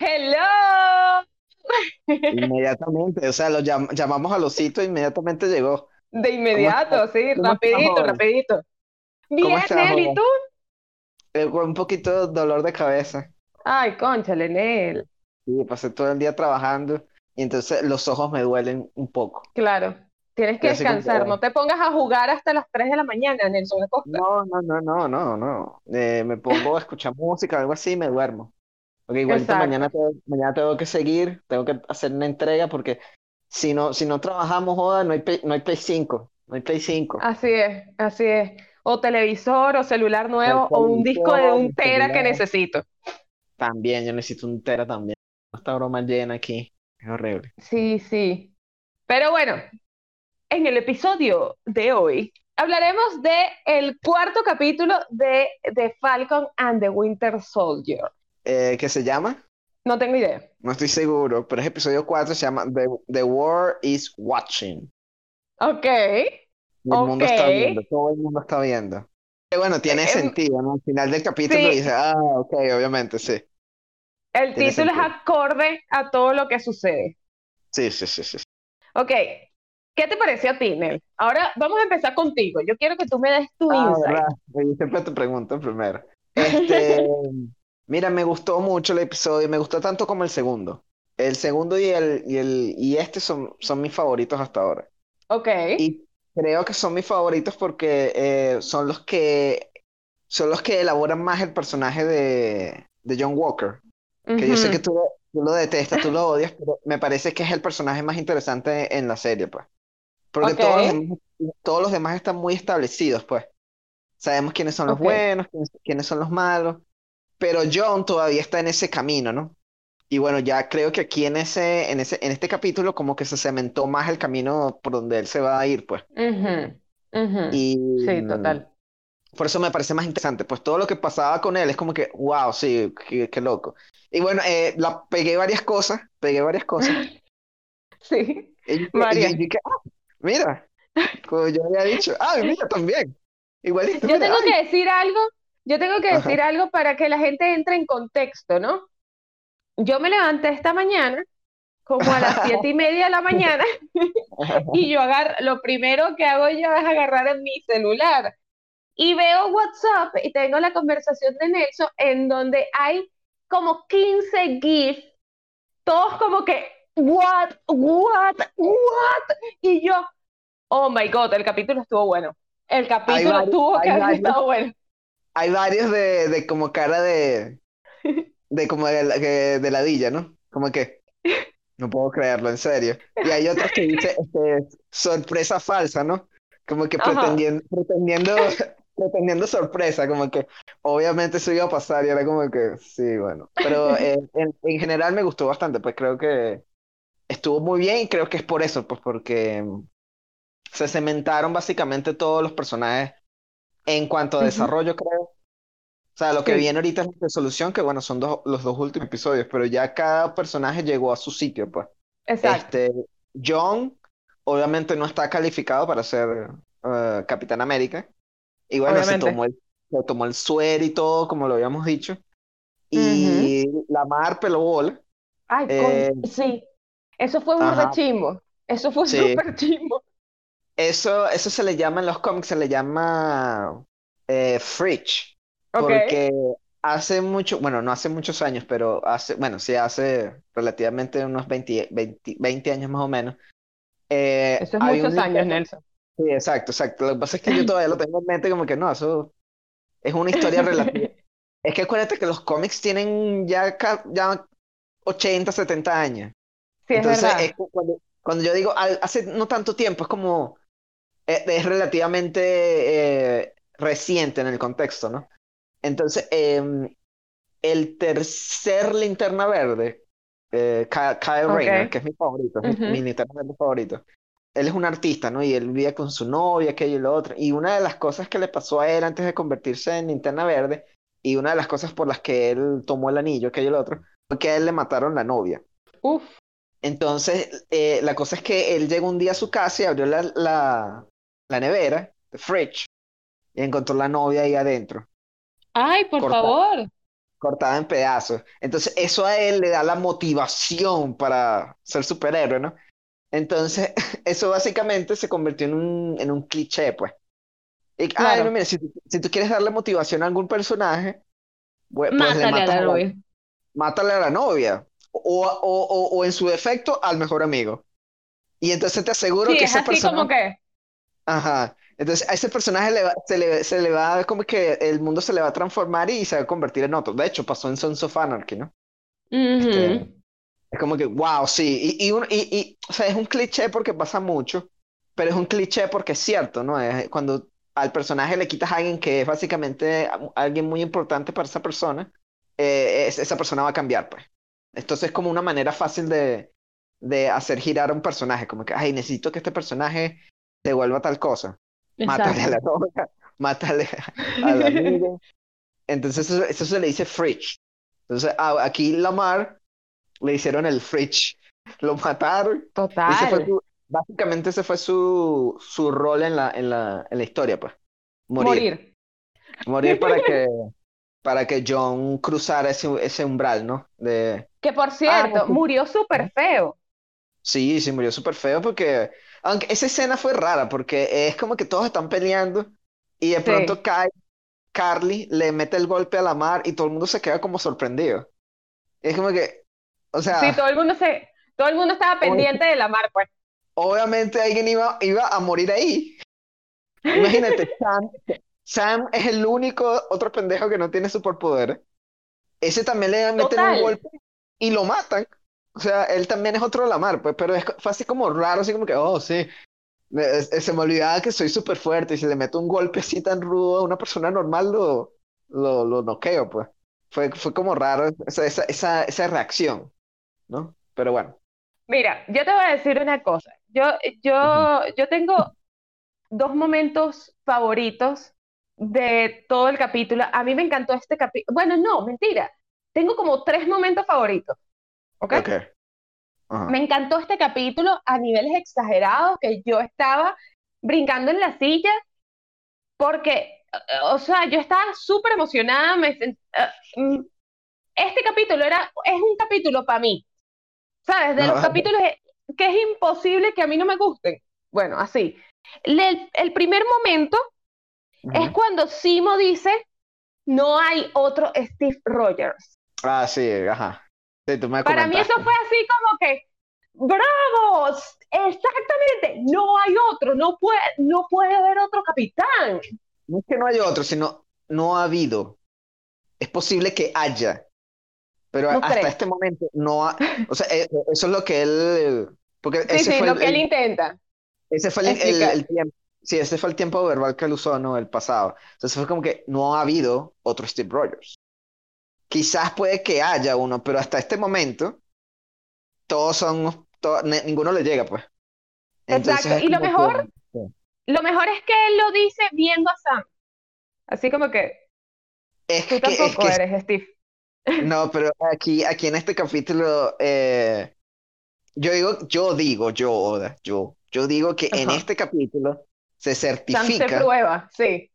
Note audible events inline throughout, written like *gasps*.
Hello. Inmediatamente, o sea, lo llam- llamamos al osito e inmediatamente llegó. De ¿Cómo inmediato, sí, ¿Cómo estás, rapidito, rapidito. ¿Cómo Bien, estás, Nel, ¿y tú? Eh, con un poquito de dolor de cabeza. Ay, cónchale, Nel. Sí, pasé todo el día trabajando y entonces los ojos me duelen un poco. Claro, tienes que descansar. No te pongas a jugar hasta las 3 de la mañana, Nelson Acosta. no, no, no, no, no, no. Eh, me pongo a escuchar música, algo así y me duermo. Porque igualito Exacto. mañana tengo, mañana tengo que seguir, tengo que hacer una entrega porque si no, si no trabajamos, joda, no hay no hay Play 5, no hay Play 5. Así es, así es. O televisor, o celular El nuevo, o un disco de un tera que necesito. También, yo necesito un tera también. Esta broma llena aquí, es horrible. Sí, sí. Pero bueno, en el episodio de hoy hablaremos de el cuarto capítulo de The Falcon and the Winter Soldier. Eh, ¿qué se llama? No tengo idea. No estoy seguro, pero es episodio 4, se llama The, The War is Watching. Ok. El mundo está viendo, todo el mundo está viendo. Que bueno, tiene sentido, ¿no? Al final del capítulo sí. dice, ah, ok, obviamente, sí. El Tiene título es sentido. acorde a todo lo que sucede. Sí, sí, sí, sí. Ok. ¿Qué te pareció a ti, Nel? Ahora vamos a empezar contigo. Yo quiero que tú me des tu Ah, insight. verdad. Yo siempre te pregunto primero. Este, *laughs* mira, me gustó mucho el episodio, me gustó tanto como el segundo. El segundo y el, y el, y este son, son mis favoritos hasta ahora. Ok. Y creo que son mis favoritos porque eh, son los que son los que elaboran más el personaje de, de John Walker. Que yo sé que tú lo, tú lo detestas, tú lo odias, pero me parece que es el personaje más interesante en la serie, pues. Porque todos los demás, todos los demás están muy establecidos, pues. Sabemos quiénes son los buenos, quiénes, quiénes son los malos, pero John todavía está en ese camino, ¿no? Y bueno, ya creo que aquí en ese, en ese, en este capítulo como que se cementó más el camino por donde él se va a ir, pues. Ujú. Ujú. Y Sí, mm, total. por eso me parece más interesante, pues todo lo que pasaba con él es como que, wow, sí, qué, qué loco. Y bueno, eh, la, pegué varias cosas, pegué varias cosas. *laughs* Sí, Y, y- y- ah, mira, como yo había dicho, ah, mira también. Igualito, Yo mira, tengo ay. que decir algo, yo tengo que Ajá. decir algo para que la gente entre en contexto, ¿no? Yo me levanté esta mañana, como a las *laughs* siete y media de la mañana, y yo agarro, lo primero que hago yo es agarrar en mi celular y veo WhatsApp y tengo la conversación de Nelson en donde hay como 15 GIFs, todos como que, what, what, what, y yo, oh my God, el capítulo estuvo bueno. El capítulo tuvo que haber estado bueno. Hay varios de, de como cara de, de como de, la- que- de ladilla, ¿no? Como que, no puedo creerlo, en serio. Y hay otros que dice, *laughs* este, sorpresa falsa, ¿no? Como que pretendiendo, pretendiendo, *laughs* pretendiendo sorpresa, como que obviamente eso iba a pasar y era como que, sí, bueno. Pero eh, en, en general me gustó bastante, pues creo que estuvo muy bien y creo que es por eso, pues porque se cementaron básicamente todos los personajes en cuanto a Ujú. desarrollo, creo. O sea, lo que Sí. viene ahorita es la resolución, que bueno, son dos, los dos últimos episodios, pero ya cada personaje llegó a su sitio, pues. Exacto. Este, John, obviamente no está calificado para ser eh, Capitán América. Y bueno, se tomó el, se tomó el suero y todo, como lo habíamos dicho. Y la Mar peló bola. Ay, con- eh, sí. Eso fue un ajá. chimbo. Eso fue Sí. súper chimbo. Eso, eso se le llama en los cómics, se le llama eh, Fridge. Ok. Porque hace mucho, bueno, no hace muchos años, pero hace, bueno, sí hace relativamente unos 20, 20, 20 años más o menos. eh, Eso es muchos un años, Nelson. Sí, exacto, exacto. Lo que pasa es que yo todavía lo tengo en mente como que no, eso es una historia relativa. *laughs* Es que acuérdate que los cómics tienen ya, ya 80, 70 años. Sí, es Entonces, verdad. es cu- cuando, cuando yo digo hace no tanto tiempo, es como, es, es relativamente eh, reciente en el contexto, ¿no? Entonces, em, el tercer linterna verde, eh, Ky- Kyle Ok. Rayner, que es mi favorito, es mi, Ujú. mi linterna verde favorito. Él es un artista, ¿no? Y él vive con su novia, aquello y lo otro. Y una de las cosas que le pasó a él antes de convertirse en linterna verde, y una de las cosas por las que él tomó el anillo, aquello y lo otro, fue que a él le mataron la novia. Uf. Entonces, eh, la cosa es que él llegó un día a su casa y abrió la, la, la nevera, the fridge, y encontró la novia ahí adentro. Ay, por favor. cortada en pedazos. Entonces, eso a él le da la motivación para ser superhéroe, ¿no? Entonces, *laughs* eso básicamente se convirtió en un, en un cliché, pues. Y, Claro. no, mira, si, tú- si tú quieres darle motivación a algún personaje, pues, pues le Mátale a la a la- novia. mátale a la novia. O, o, o, o en su defecto, al mejor amigo. Y entonces te aseguro Sí, que es ese así personaje. como que, Ajá. Entonces a ese personaje le va- se le, se le va, como que el mundo se le va a transformar y se va a convertir en otro. De hecho, pasó en Sons of Anarchy, ¿no? Este, ujú, es como que, wow, sí. Y, y, un- y, y, o sea, es un cliché porque pasa mucho, pero es un cliché porque es cierto, ¿no? Es cuando al personaje le quitas a alguien que es básicamente a- alguien muy importante para esa persona, eh, es- esa persona va a cambiar, pues. Entonces es como una manera fácil de, de hacer girar a un personaje, como que, ay, necesito que este personaje se vuelva tal cosa. Mátale a la exacto. novia, *laughs* mátale al amigo. *laughs* Entonces eso, eso se le dice fridge. Entonces a- aquí Lamar le hicieron el fridge. Lo mataron. Ese fue Total. su- básicamente ese fue su, su rol en la, en la, en la historia, pues. Morir. Morir. Morir para que, *laughs* para que John cruzara ese, ese umbral, ¿no? De, Que por cierto, sí. murió súper feo. Sí, sí, murió súper feo porque, aunque esa escena fue rara porque es como que todos están peleando y de Sí. pronto cae Carly, le mete el golpe a la mar y todo el mundo se queda como sorprendido. Es como que, o sea, Sí, todo el mundo se, todo el mundo estaba pendiente de la mar, pues. obviamente alguien iba, iba a morir ahí. Imagínate, *laughs* Sam, Sam es el único otro pendejo que no tiene superpoder. Ese también le meten un Total. golpe y lo matan. O sea, él también es otro Lamar, pues, pero es, fue así como raro, así como que, oh, sí. Es- se me olvidaba que soy súper fuerte y si le meto un golpe así tan rudo a una persona normal, lo, lo, lo noqueo, pues. Fue, fue como raro esa, esa, esa, esa reacción, ¿no? Pero bueno. Mira, yo te voy a decir una cosa. Yo, yo, yo tengo dos momentos favoritos de todo el capítulo. A mí me encantó este capítulo. Bueno, no, mentira. Tengo como tres momentos favoritos. ¿Ok? Ok. Ajá. Me encantó este capítulo a niveles exagerados, que yo estaba brincando en la silla porque, eh, o sea, yo estaba súper emocionada. Me, eh, mm, este capítulo era, es un capítulo para mí, ¿sabes? De los capítulos que es imposible que a mí no me gusten. Bueno, así. El primer momento es cuando Simo dice, no hay otro Steve Rogers. Ah, sí, ajá. Sí, Para mí eso fue así como que, ¡bravo! Exactamente, no hay otro, no puede, no puede haber otro capitán. No es que no haya otro, sino no ha habido. Es posible que haya, pero No hasta creo. este momento no ha. O sea, eh, eso es lo que él. Porque Sí, ese sí, fue lo el, que él intenta. ese fue el, el- el tiempo. Sí, ese fue el tiempo verbal que él usó, ¿no? El pasado. Entonces fue como que no ha habido otro Steve Rogers. Quizás puede que haya uno, pero hasta este momento, todos son. ninguno le llega, pues. Entonces Exacto, y lo que- mejor-. Lo mejor es que él lo dice viendo a Sam. Así como que Es tú que, es tampoco que eres Steve. No, pero aquí, aquí en este capítulo, eh, yo digo, yo digo, yo, Oda, yo, yo digo que en este capítulo se Sam se certifica, prueba, sí.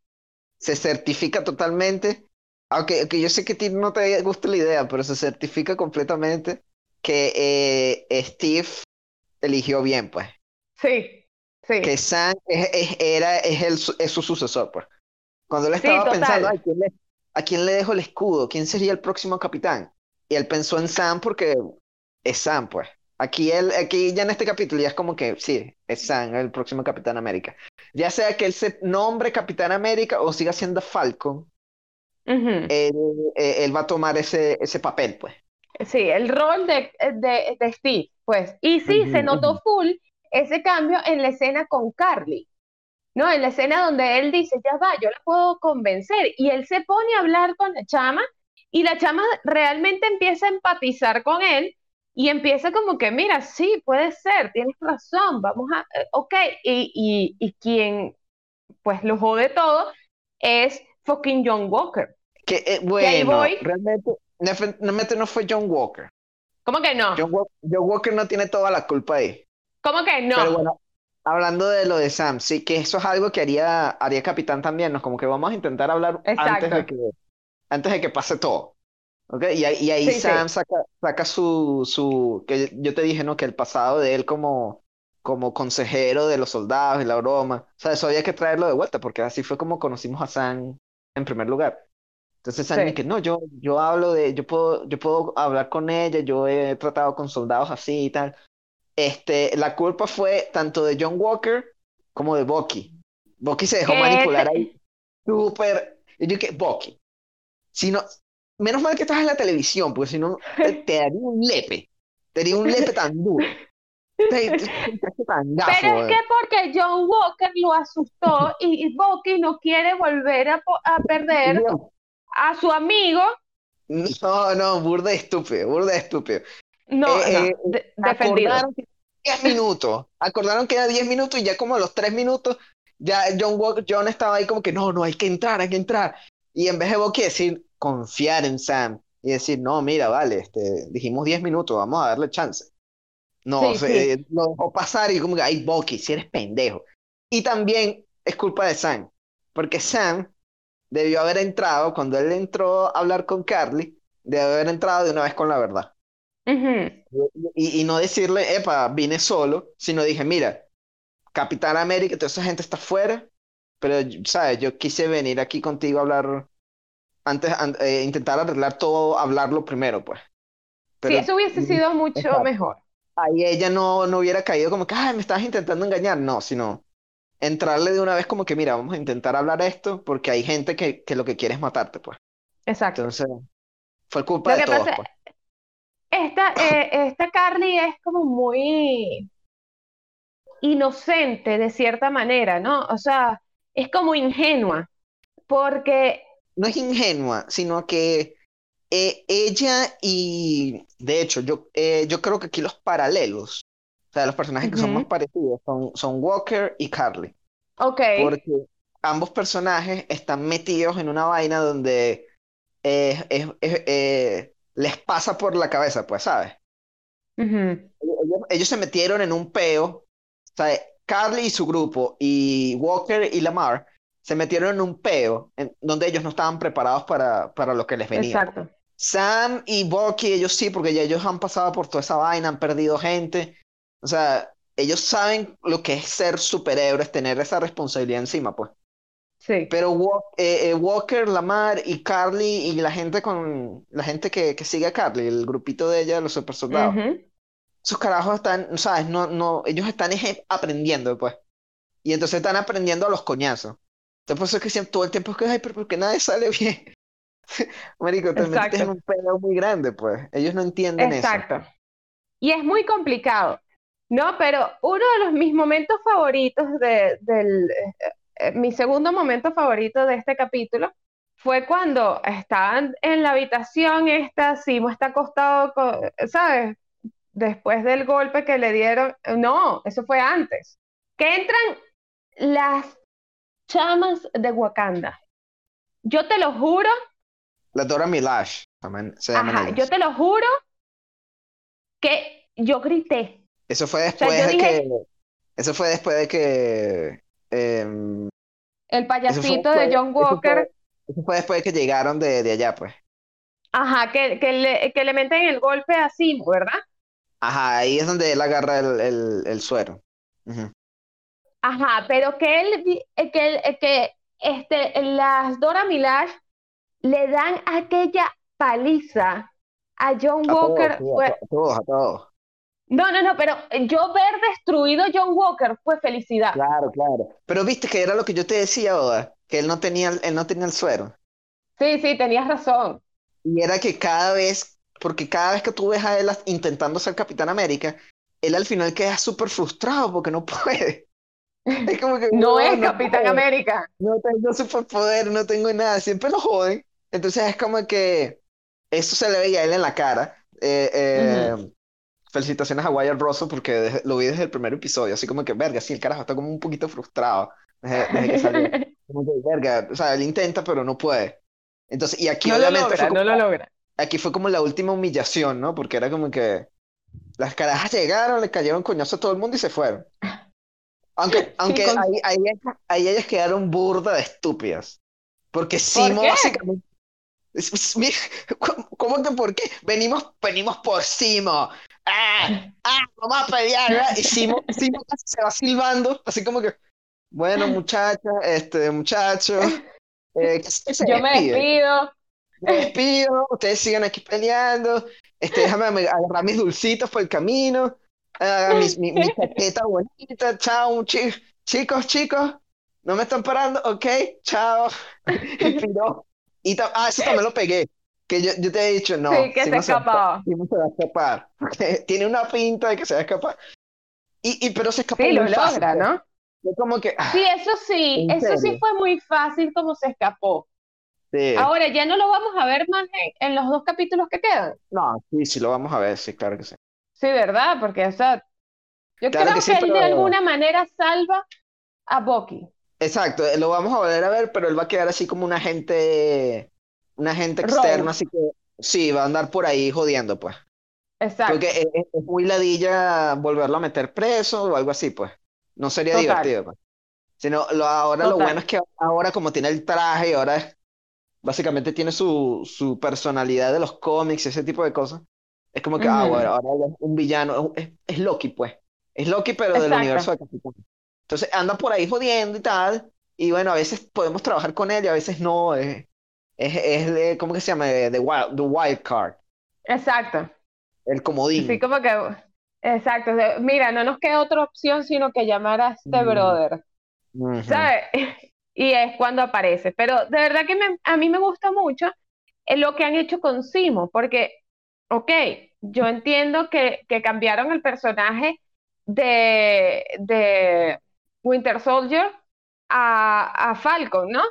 se certifica totalmente, aunque, aunque yo sé que a ti no te gusta la idea, pero se certifica completamente que eh, Steve eligió bien, pues, Sí, sí. que Sam es, es- era, es, el, es su sucesor, pues. Cuando él Sí, estaba total. pensando, "Ay, ¿quién le- ¿a quién le dejo el escudo? ¿Quién sería el próximo capitán? Y él pensó en Sam porque es Sam, pues. Aquí, él, aquí ya en este capítulo ya es como que, sí, es Sam, el próximo Capitán América. Ya sea que él se nombre Capitán América o siga siendo Falcon, Él, eh, él va a tomar ese, ese papel, pues. Sí, el rol de, de, de Steve, pues. Y sí, se notó full ese cambio en la escena con Carly, ¿no? En la escena donde él dice, ya va, yo la puedo convencer. Y él se pone a hablar con la chama y la chama realmente empieza a empatizar con él y empieza como que, mira, sí, puede ser, tienes razón, vamos a, eh, ok. Y, y, y quien, pues, lo jode todo es fucking John Walker. Que, eh, ahí bueno, voy. realmente, realmente no fue John Walker. ¿Cómo que no? John, John Walker no tiene toda la culpa ahí. ¿Cómo que no? Pero bueno, hablando de lo de Sam, sí que eso es algo que haría, haría Capitán también, ¿no? Como que vamos a intentar hablar antes de que, antes de que pase todo. ¿ok? Y, ahí- y ahí Sí, sí. Sam saca, saca su, su, que yo te dije, ¿no? Que el pasado de él como, como consejero de los soldados y la broma, o sea, eso había que traerlo de vuelta, porque así fue como conocimos a Sam en primer lugar. Entonces Sí. dice, no, yo, yo hablo de, yo puedo, yo puedo hablar con ella, yo he tratado con soldados así y tal. Este, la culpa fue tanto de John Walker como de Bucky. Bucky se dejó Que manipular ahí *laughs* súper. Yo que, Bucky, si no, menos mal que estás en la televisión, porque si no, te, te daría un lepe. Te daría un lepe tan duro. Pero es eh. que porque John Walker lo asustó y, y Bucky no quiere volver a, a perder a su amigo. No, no, burda estúpido, burda estúpido. No, Eh, no, eh, de- defendido. Acordaron que 10 minutos. Acordaron que era 10 minutos y ya como a los 3 minutos, ya John, Walker, John estaba ahí como que no, no, hay que entrar, hay que entrar. Y en vez de Bucky decir, confiar en Sam y decir, no, mira, vale, este, dijimos 10 minutos, vamos a darle chance. No, Sí, se- sí. eh, lo dejó pasar y como que, ay, Bucky, si eres pendejo. Y también es culpa de Sam, porque Sam debió haber entrado, cuando él entró a hablar con Carly, debió haber entrado de una vez con la verdad. Y, y no decirle, epa, vine solo, sino dije, mira, Capitán América, toda esa gente está afuera, pero, ¿sabes? Yo quise venir aquí contigo a hablar, antes, an- eh, intentar arreglar todo, hablarlo primero, pues. Sí, Pero eso hubiese sido mucho mejor. Ahí ella no, no hubiera caído como que, ay, me estabas intentando engañar, no, sino entrarle de una vez como que, mira, vamos a intentar hablar esto, porque hay gente que, que lo que quiere es matarte, pues. Exacto. Entonces, fue culpa Lo de que todos, pasa- pues. Esta, eh, esta Carly es como muy inocente de cierta manera, ¿no? O sea, es como ingenua, porque, no es ingenua, sino que eh, ella y, de hecho, yo, eh, yo creo que aquí los paralelos, o sea, los personajes que son más parecidos son, son Walker y Carly, ok, porque ambos personajes están metidos en una vaina donde eh, es- es- eh, les pasa por la cabeza, pues, ¿sabes? ellos se metieron en un peo, o sea, Carly y su grupo y Walker y Lamar se metieron en un peo en donde ellos no estaban preparados para, para lo que les venía. exacto. Sam y Bucky, ellos sí, porque ya ellos han pasado por toda esa vaina, han perdido gente. O sea, ellos saben lo que es ser superhéroes, tener esa responsabilidad encima, pues. Sí, Pero eh, eh, Walker, Lamar y Carly y la gente con la gente que, que sigue a Carly, el grupito de ella, los super soldados, ujú, esos carajos están, ¿sabes? No, no, ellos están es aprendiendo, pues. Y entonces están aprendiendo a los coñazos. Entonces por eso es que siempre todo el tiempo es que, ay, pero ¿por qué nadie sale bien? *laughs* Marico, en Exacto. un pedo muy grande, pues. Ellos no entienden eso. exacto. Y es muy complicado, ¿no? Pero uno de los mis momentos favoritos de, del, eh, eh, mi segundo momento favorito de este capítulo fue cuando estaban en la habitación esta, Simo está acostado, co- ¿sabes? Después del golpe que le dieron, no, eso fue antes, que entran las chamas de Wakanda. Yo te lo juro, La Dora también se ajá, yo te lo juro que yo grité. Eso fue después de dije- que... Eso fue después de que... em, El fue payasito de John eso fue- Walker, eso fue después de que llegaron de, de allá, pues. ajá, que, que le, que le meten el golpe así, ¿verdad? Ajá, ahí es donde él agarra el, el, el suero. Ujú. Ajá, pero que él, eh, que, él- eh, que este, las Dora Milaje le dan aquella paliza a John A Walker. fue- a to- a todos, a todos. No, no, no, pero yo ver destruido a John Walker fue felicidad. Claro, claro. Pero viste que era lo que yo te decía, Oda, que él no tenía, el- él no tenía el suero. Sí, sí, tenías razón. Y era que cada vez, porque cada vez que tú ves a él intentando ser Capitán América, él al final queda súper frustrado porque no *laughs* puede. *laughs* Es como que, No "Weón, es Capitán puedo, América. No tengo superpoder, no tengo nada, siempre lo joden. Entonces es como que eso se le veía a él en la cara. Eh, eh, Felicitaciones a Wyatt Russell porque lo vi desde el primer episodio, así como que, verga, sí, el carajo está como un poquito frustrado desde, desde que salió. *laughs* Como que, verga, o sea, él intenta, pero no puede. Entonces, y aquí No lo obviamente logra, como, no lo logra. aquí fue como la última humillación, ¿no? Porque era como que las carajas llegaron, le cayeron coñazo a todo el mundo y se fueron. Aunque, aunque con- ahí, ahí, ahí ellas quedaron burda de estúpidas. Porque Simo qué? básicamente. ¿cómo, ¿Cómo que por qué? Venimos, venimos por Simo. ¡Ah! ¡Ah! Vamos a pelear, ¿verdad? Y Simo, Simo se va silbando, así como que, bueno, muchachos, este, muchachos, *laughs* eh, Yo me despido. Me despido, ustedes sigan aquí peleando, este, déjame ame- agarrar mis dulcitos por el camino, ah, mis- mi, mi *laughs* chaqueta bonita, chao, chi- chicos, chicos, no me están parando, ok, chao, *laughs* y piró. Y ah, eso también lo pegué, que yo, yo te he dicho, no, Sí, que se Simo se a escapaba. Simo se va a escapar, *laughs* tiene una pinta de que se va a escapar, y, y pero se escapó Sí, lo muy fácil, logra, pues. ¿no? Como que, ah, Sí, eso sí, ¿En eso sí fue muy fácil como se escapó. sí. Ahora, ya no lo vamos a ver más en, en los dos capítulos que quedan. No, sí, sí, lo vamos a ver, sí, claro que sí. Sí, ¿verdad? Porque, o sea, yo Claro creo que él de alguna manera salva a Bucky. Exacto, eh, lo vamos a volver a ver, pero él va a quedar así como un agente, un agente externo, así que sí, va a andar por ahí jodiendo, pues. Exacto. Porque es, es- es muy ladilla volverlo a meter preso o algo así, pues. No sería Total. divertido, pues. Sino lo, ahora lo bueno es que ahora como tiene el traje y ahora es- básicamente tiene su, su personalidad de los cómics y ese tipo de cosas. Es como que, ah, Ujú. bueno, ahora es un villano, es, es Loki, pues. Es Loki, pero del Exacto. universo de Capitán. Entonces anda por ahí jodiendo y tal. Y bueno, a veces podemos trabajar con él y a veces no. Es, es, es de- ¿cómo que se llama? The wild, the wild card, Exacto. el comodín. Así como que, exacto. o sea, Mira, no nos queda otra opción sino que llamar a este Mm. brother, Ujú. ¿sabes? *laughs* Y es cuando aparece. Pero de verdad que me- a mí me gusta mucho eh, lo que han hecho con Simo, porque, ok, yo entiendo que, que cambiaron el personaje de, de Winter Soldier a, a Falcon, ¿no?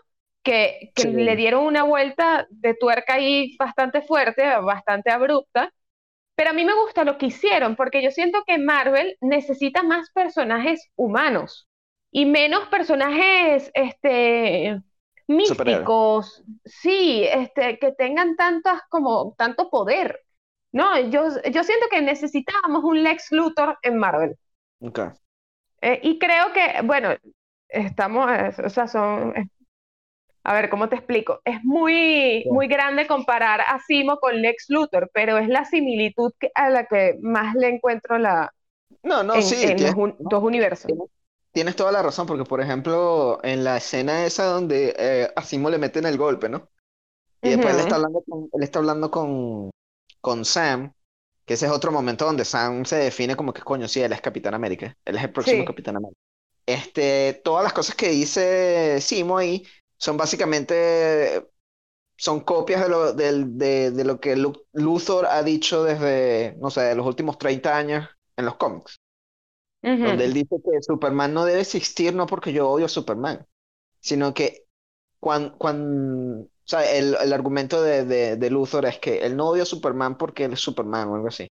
Que, que Sí. le dieron una vuelta de tuerca ahí bastante fuerte, bastante abrupta. Pero a mí me gusta lo que hicieron, porque yo siento que Marvel necesita más personajes humanos y menos personajes este, místicos, sí, este, que tengan tantas como tanto poder. No, yo, yo siento que necesitábamos un Lex Luthor en Marvel. Ok. Eh, y creo que, bueno, estamos, o sea, son, a ver, ¿cómo te explico? Es muy, Sí. muy grande comparar a Simo con Lex Luthor, pero es la similitud que- a la que más le encuentro la, No, no, en, sí, en los tienes, un- dos universos. tienes toda la razón, porque por ejemplo, en la escena esa donde eh, a Simo le meten el golpe, ¿no? Y después él está hablando con, él está hablando con, con Sam, que ese es otro momento donde Sam se define como que, coño, sí, él es Capitán América, él es el próximo Sí. Capitán América. Este, todas las cosas que dice Simo ahí son básicamente, son copias de lo, del- de, de lo que Lu- Luthor ha dicho desde, no sé, de los últimos 30 años en los cómics, donde él dice que Superman no debe existir no porque yo odio a Superman, sino que cuando, o sea, el, el argumento de, de, de Luthor es que él no odia a Superman porque él es Superman o algo así,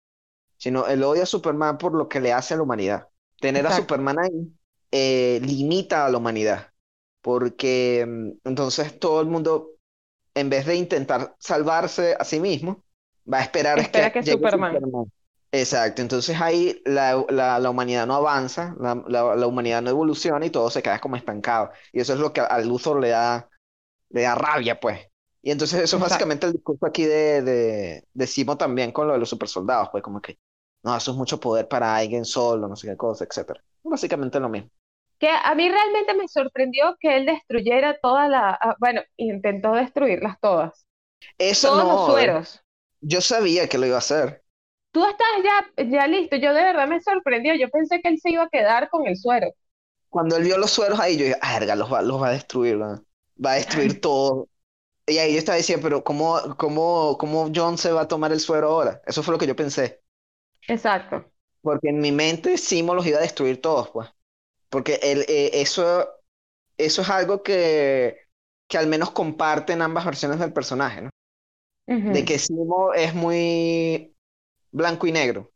sino él odia a Superman por lo que le hace a la humanidad. Tener a Exacto. Superman ahí eh, limita a la humanidad, porque mm, entonces todo el mundo, en vez de intentar salvarse a sí mismo, va a esperar es Espera que que llegue Superman. Superman. Exacto, entonces ahí la, la, la humanidad no avanza, la, la, la humanidad no evoluciona y todo se queda como estancado. Y eso es lo que a Luthor le da, le da rabia, pues. Y entonces eso es básicamente el discurso aquí de, de, de Simo también con lo de los supersoldados, pues como que, no, eso es mucho poder para alguien solo, no sé qué cosa, etcétera. Básicamente lo mismo. Que a mí realmente me sorprendió que él destruyera toda la, ah, bueno, intentó destruirlas todas, Eso todos los no, sueros. yo sabía que lo iba a hacer. Tú estás ya, ya listo. Yo de verdad me sorprendió. Yo pensé que él se iba a quedar con el suero. Cuando él vio los sueros ahí, yo dije, ah, los va, los va a destruir, ¿no? Va a destruir *laughs* todo. Y ahí yo estaba diciendo, pero ¿cómo, cómo, cómo John se va a tomar el suero ahora? Eso fue lo que yo pensé. Exacto. Porque en mi mente Simo los iba a destruir todos, pues. Porque él, eh, eso, eso es algo que, que al menos comparten ambas versiones del personaje, ¿no? De que Simo es muy blanco y negro.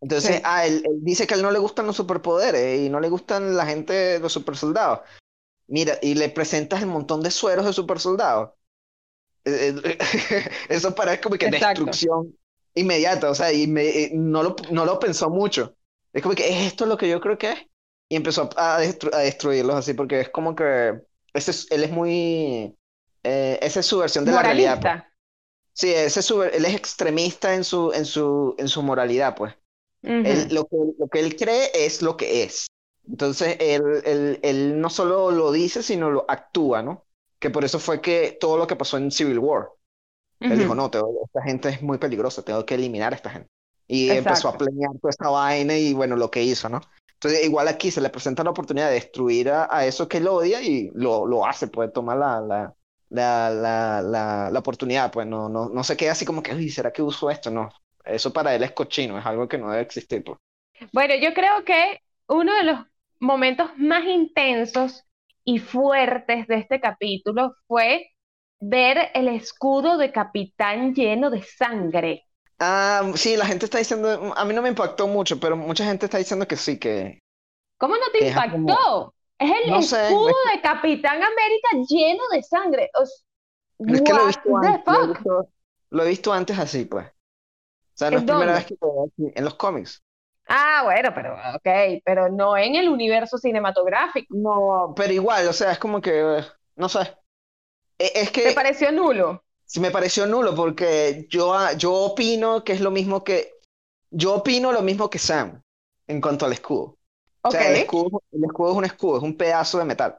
Entonces, Sí. ah, él, él dice que a él no le gustan los superpoderes y no le gustan la gente, los supersoldados. Mira, y le presentas el montón de sueros de supersoldados. Eh, eh, *laughs* Eso parece como que Exacto. destrucción inmediata, o sea, y me- eh, no lo, no lo pensó mucho. Es como que es esto lo que yo creo que es. Y empezó a, destru- a destruirlos así, porque es como que ese es- él es muy... eh, esa es su versión de la realidad. pues. Sí, ese es su- él es extremista en su, en su, en su moralidad, pues. Él, lo que, lo que él cree es lo que es. Entonces, él, él, él no solo lo dice, sino lo actúa, ¿no? Que por eso fue que todo lo que pasó en Civil War. Él dijo, no, tengo- esta gente es muy peligrosa, tengo que eliminar a esta gente. Y empezó a Exacto. planear toda esta vaina y bueno, lo que hizo, ¿no? Entonces, igual aquí se le presenta la oportunidad de destruir a, a eso que él odia y lo, lo hace, pues toma la, la, la, la, la, la oportunidad, pues no, no, no se queda así como que, uy, ¿será que uso esto? No, eso para él es cochino, es algo que no debe existir, pues. Bueno, yo creo que uno de los momentos más intensos y fuertes de este capítulo fue ver el escudo de Capitán lleno de sangre. Ah, sí, la gente está diciendo, a mí no me impactó mucho, pero mucha gente está diciendo que sí, que, ¿Cómo no te es como, impactó? Es el no escudo es, de Capitán América lleno de sangre. O s- es que lo he visto antes, lo he visto, lo he visto antes así, pues. O sea, no es ¿En primera vez que lo veo aquí, en los cómics. Ah, bueno, pero ok, pero no en el universo cinematográfico. No, pero igual, o sea, es como que, no sé, E- es ¿Te que pareció nulo? sí me pareció nulo porque yo, ah, yo opino que es lo mismo que, yo opino lo mismo que Sam en cuanto al escudo. O Ok. sea, el escudo, el escudo es un escudo, es un pedazo de metal.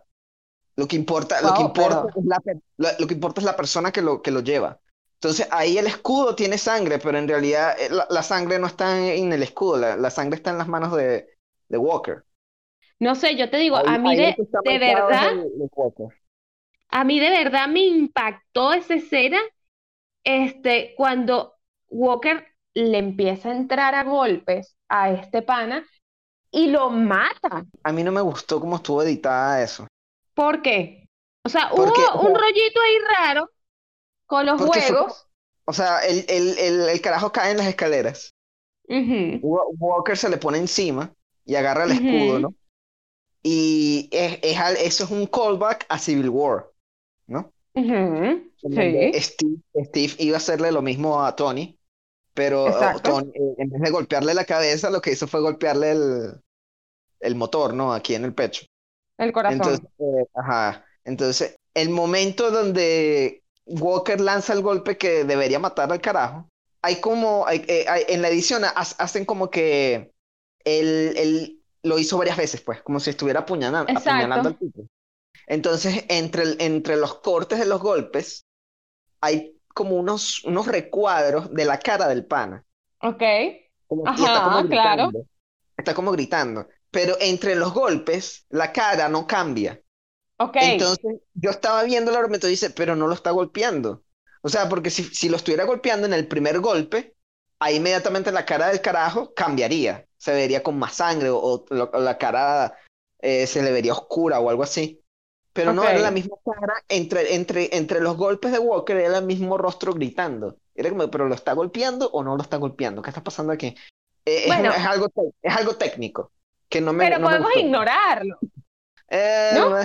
Lo que importa, lo que Wow, importa pero es la, lo, lo que importa es la persona que lo, que lo lleva. Entonces, ahí el escudo tiene sangre, pero en realidad eh, la, la sangre no está en, el escudo, la, la sangre está en las manos de, de Walker. no sé, yo te digo, Ahí, a mí de, verdad, el, el Walker. a mí de verdad me impactó esa escena, este, cuando Walker le empieza a entrar a golpes a este pana y lo mata. A mí no me gustó cómo estuvo editada eso. ¿Por qué? O sea, Porque, hubo un rollito ahí raro con los porque fue o sea, el, el, el, el carajo cae en las escaleras. Ujú, Wa- Walker se le pone encima y agarra el escudo, ujú, ¿no? Y es, es eso es un callback a Civil War, ¿no? En donde Sí, Steve, Steve iba a hacerle lo mismo a Tony, pero. Tony, eh, en vez de golpearle la cabeza, lo que hizo fue golpearle el, el motor, ¿no? Aquí en el pecho. El Entonces, corazón. eh, ajá. Entonces, el momento donde Walker lanza el golpe que debería matar al carajo, hay como, hay- eh, hay- en la edición ha- hacen como que él, él lo hizo varias veces, pues, como si estuviera apuñalando, apuñalando al tipo. Entonces, entre, el- entre los cortes de los golpes, hay como unos, unos recuadros de la cara del pana. Ok. Como- está como claro. gritando. Está como gritando. Pero entre los golpes, la cara no cambia. Ok. Entonces, yo estaba viendo la y dice, pero no lo está golpeando. O sea, porque si, si lo estuviera golpeando en el primer golpe, ahí inmediatamente la cara del carajo cambiaría. Se vería con más sangre o, o o la cara eh, se le vería oscura o algo así. Pero no, era la misma cara entre, entre, entre los golpes de Walker, era el mismo rostro gritando. Era como, pero ¿lo está golpeando o no lo está golpeando? ¿Qué está pasando aquí? Eh, es, Bueno, es algo, te- es algo técnico que no me, pero no me podemos gustó. ignorarlo, Eh, ¿no?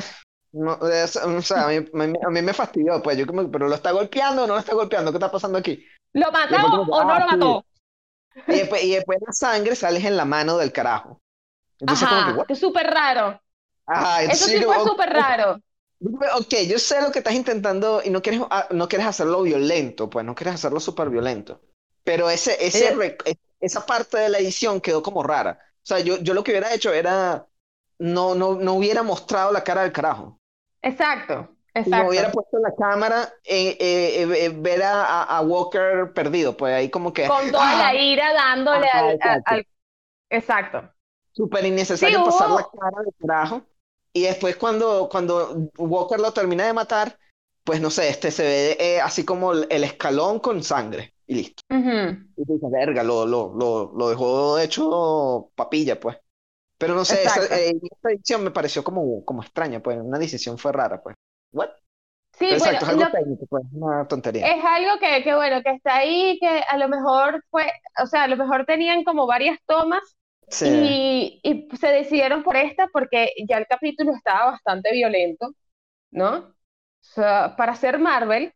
No, es- o sea, a mí, me- a mí me fastidió, pues yo como, pero lo está golpeando o no lo está golpeando, ¿qué está pasando aquí? ¿Lo después mató como o no ah, lo sí. mató? Y después, y después la sangre sale en la mano del carajo. Entonces como que, Ajá, que súper raro. Ajá, Eso sí fue súper raro. ok, yo sé lo que estás intentando y no quieres, ah, no quieres hacerlo violento, pues no quieres hacerlo súper violento. Pero ese, ese, Eh, e- esa parte de la edición quedó como rara. O sea, yo, yo lo que hubiera hecho era, no, no, no hubiera mostrado la cara del carajo. Exacto, Si me hubiera exacto. puesto la cámara, eh, eh, eh, ver a, a- Walker perdido, pues ahí como que, Con toda ah, la ira dándole ajá, al, exacto. al- Exacto. Súper Sí, innecesario pasar la cara de carajo. Y después cuando, cuando Walker lo termina de matar, pues no sé, este se ve así como el, el escalón con sangre y listo. Y dices, verga, lo, lo, lo, lo dejó hecho papilla, pues. Pero no sé, esa, eh, esta edición me pareció como, como extraña, pues una decisión fue rara, pues. What? Sí, Pero bueno, exacto, es algo lo, técnico, pues, una tontería. es algo que, que bueno, que está ahí, que a lo mejor fue, o sea, a lo mejor tenían como varias tomas Sí, y, y se decidieron por esta porque ya el capítulo estaba bastante violento, ¿no? O sea, para ser Marvel,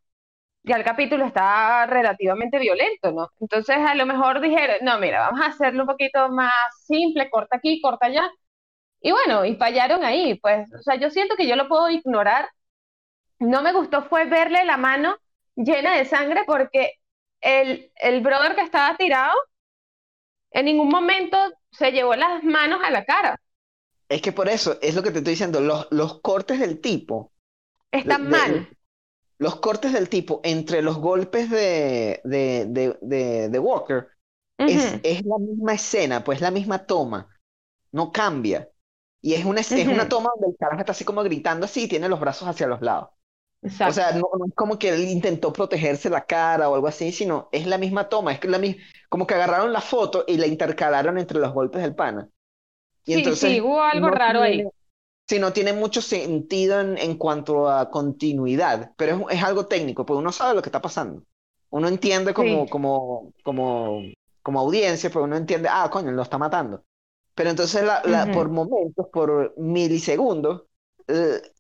ya el capítulo está relativamente violento, ¿no? Entonces a lo mejor dijeron, no, mira, vamos a hacerlo un poquito más simple, corta aquí, corta allá. Y bueno, y fallaron ahí, pues, o sea, yo siento que yo lo puedo ignorar. No me gustó fue verle la mano llena de sangre porque el, el brother que estaba tirado, en ningún momento se llevó las manos a la cara. Es que por eso, es lo que te estoy diciendo, los, los cortes del tipo, Están de- mal. Los cortes del tipo entre los golpes de, de, de, de, de Walker es, Ujú, es la misma escena, pues la misma toma, no cambia. Y es una, es una toma donde el carajo está así como gritando así y tiene los brazos hacia los lados. O Exacto. sea, no, no es como que él intentó protegerse la cara o algo así, sino es la misma toma, es que la como que agarraron la foto y la intercalaron entre los golpes del pana. Y Sí, entonces sí, hubo algo no raro ahí. Sí, no tiene mucho sentido en, en cuanto a continuidad, pero es, es algo técnico, pues uno sabe lo que está pasando. Uno entiende como, Sí. como, como, como audiencia, pues uno entiende, ah, coño, lo está matando. Pero entonces la, la- Ujú. por momentos, por milisegundos,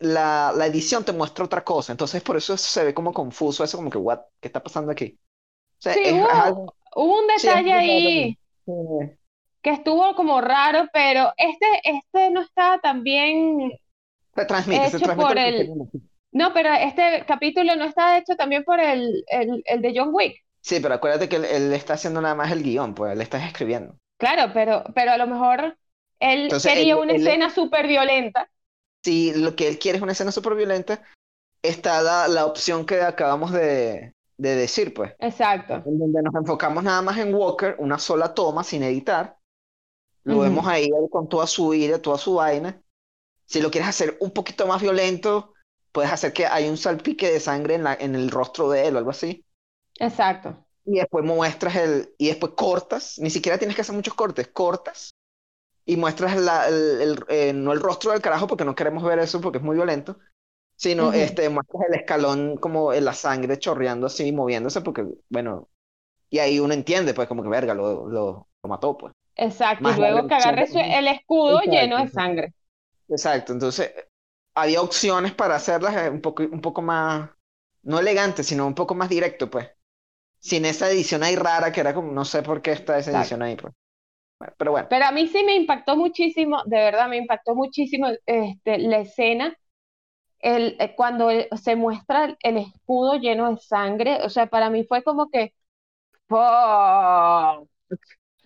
la, la edición te muestra otra cosa. Entonces por eso se ve como confuso, eso como que, what, ¿qué está pasando aquí? O sea, Sí, es, es hubo, algo, hubo un sí, es detalle algo ahí. Sí. Que estuvo como raro, pero este, este no estaba tan bien Se transmite, se hecho transmite por el... No, pero este capítulo no está hecho también por el, el, el de John Wick. Sí, pero acuérdate que él, él está haciendo nada más el guion, pues él está escribiendo. Claro, pero, pero a lo mejor él Entonces, quería él, una él- escena súper violenta. si lo que él quiere es una escena súper violenta, está la, la opción que acabamos de, de decir, pues, Exacto. en donde nos enfocamos nada más en Walker, una sola toma sin editar. Lo vemos ahí él con toda su ira, toda su vaina. Si lo quieres hacer un poquito más violento, puedes hacer que hay un salpique de sangre en la, en el rostro de él o algo así. Exacto. Y después muestras el, y después cortas, ni siquiera tienes que hacer muchos cortes, cortas y muestras la, el, el- eh, no el rostro del carajo porque no queremos ver eso porque es muy violento, sino este, muestras el escalón como en la sangre chorreando así, moviéndose porque, bueno, y ahí uno entiende pues como que verga, lo, lo, lo mató pues. Exacto. Y Más luego que agarre su- el escudo Exacto, lleno de sangre. Exacto, entonces había opciones para hacerlas eh, un poco, un poco más, no elegante, sino un poco más directo pues. Sin esa edición ahí rara que era como, no sé por qué está esa Exacto. edición ahí pues. Bueno, pero bueno. Pero a mí sí me impactó muchísimo, de verdad me impactó muchísimo este, la escena, el, eh, cuando se muestra el, escudo lleno de sangre, o sea, para mí fue como que.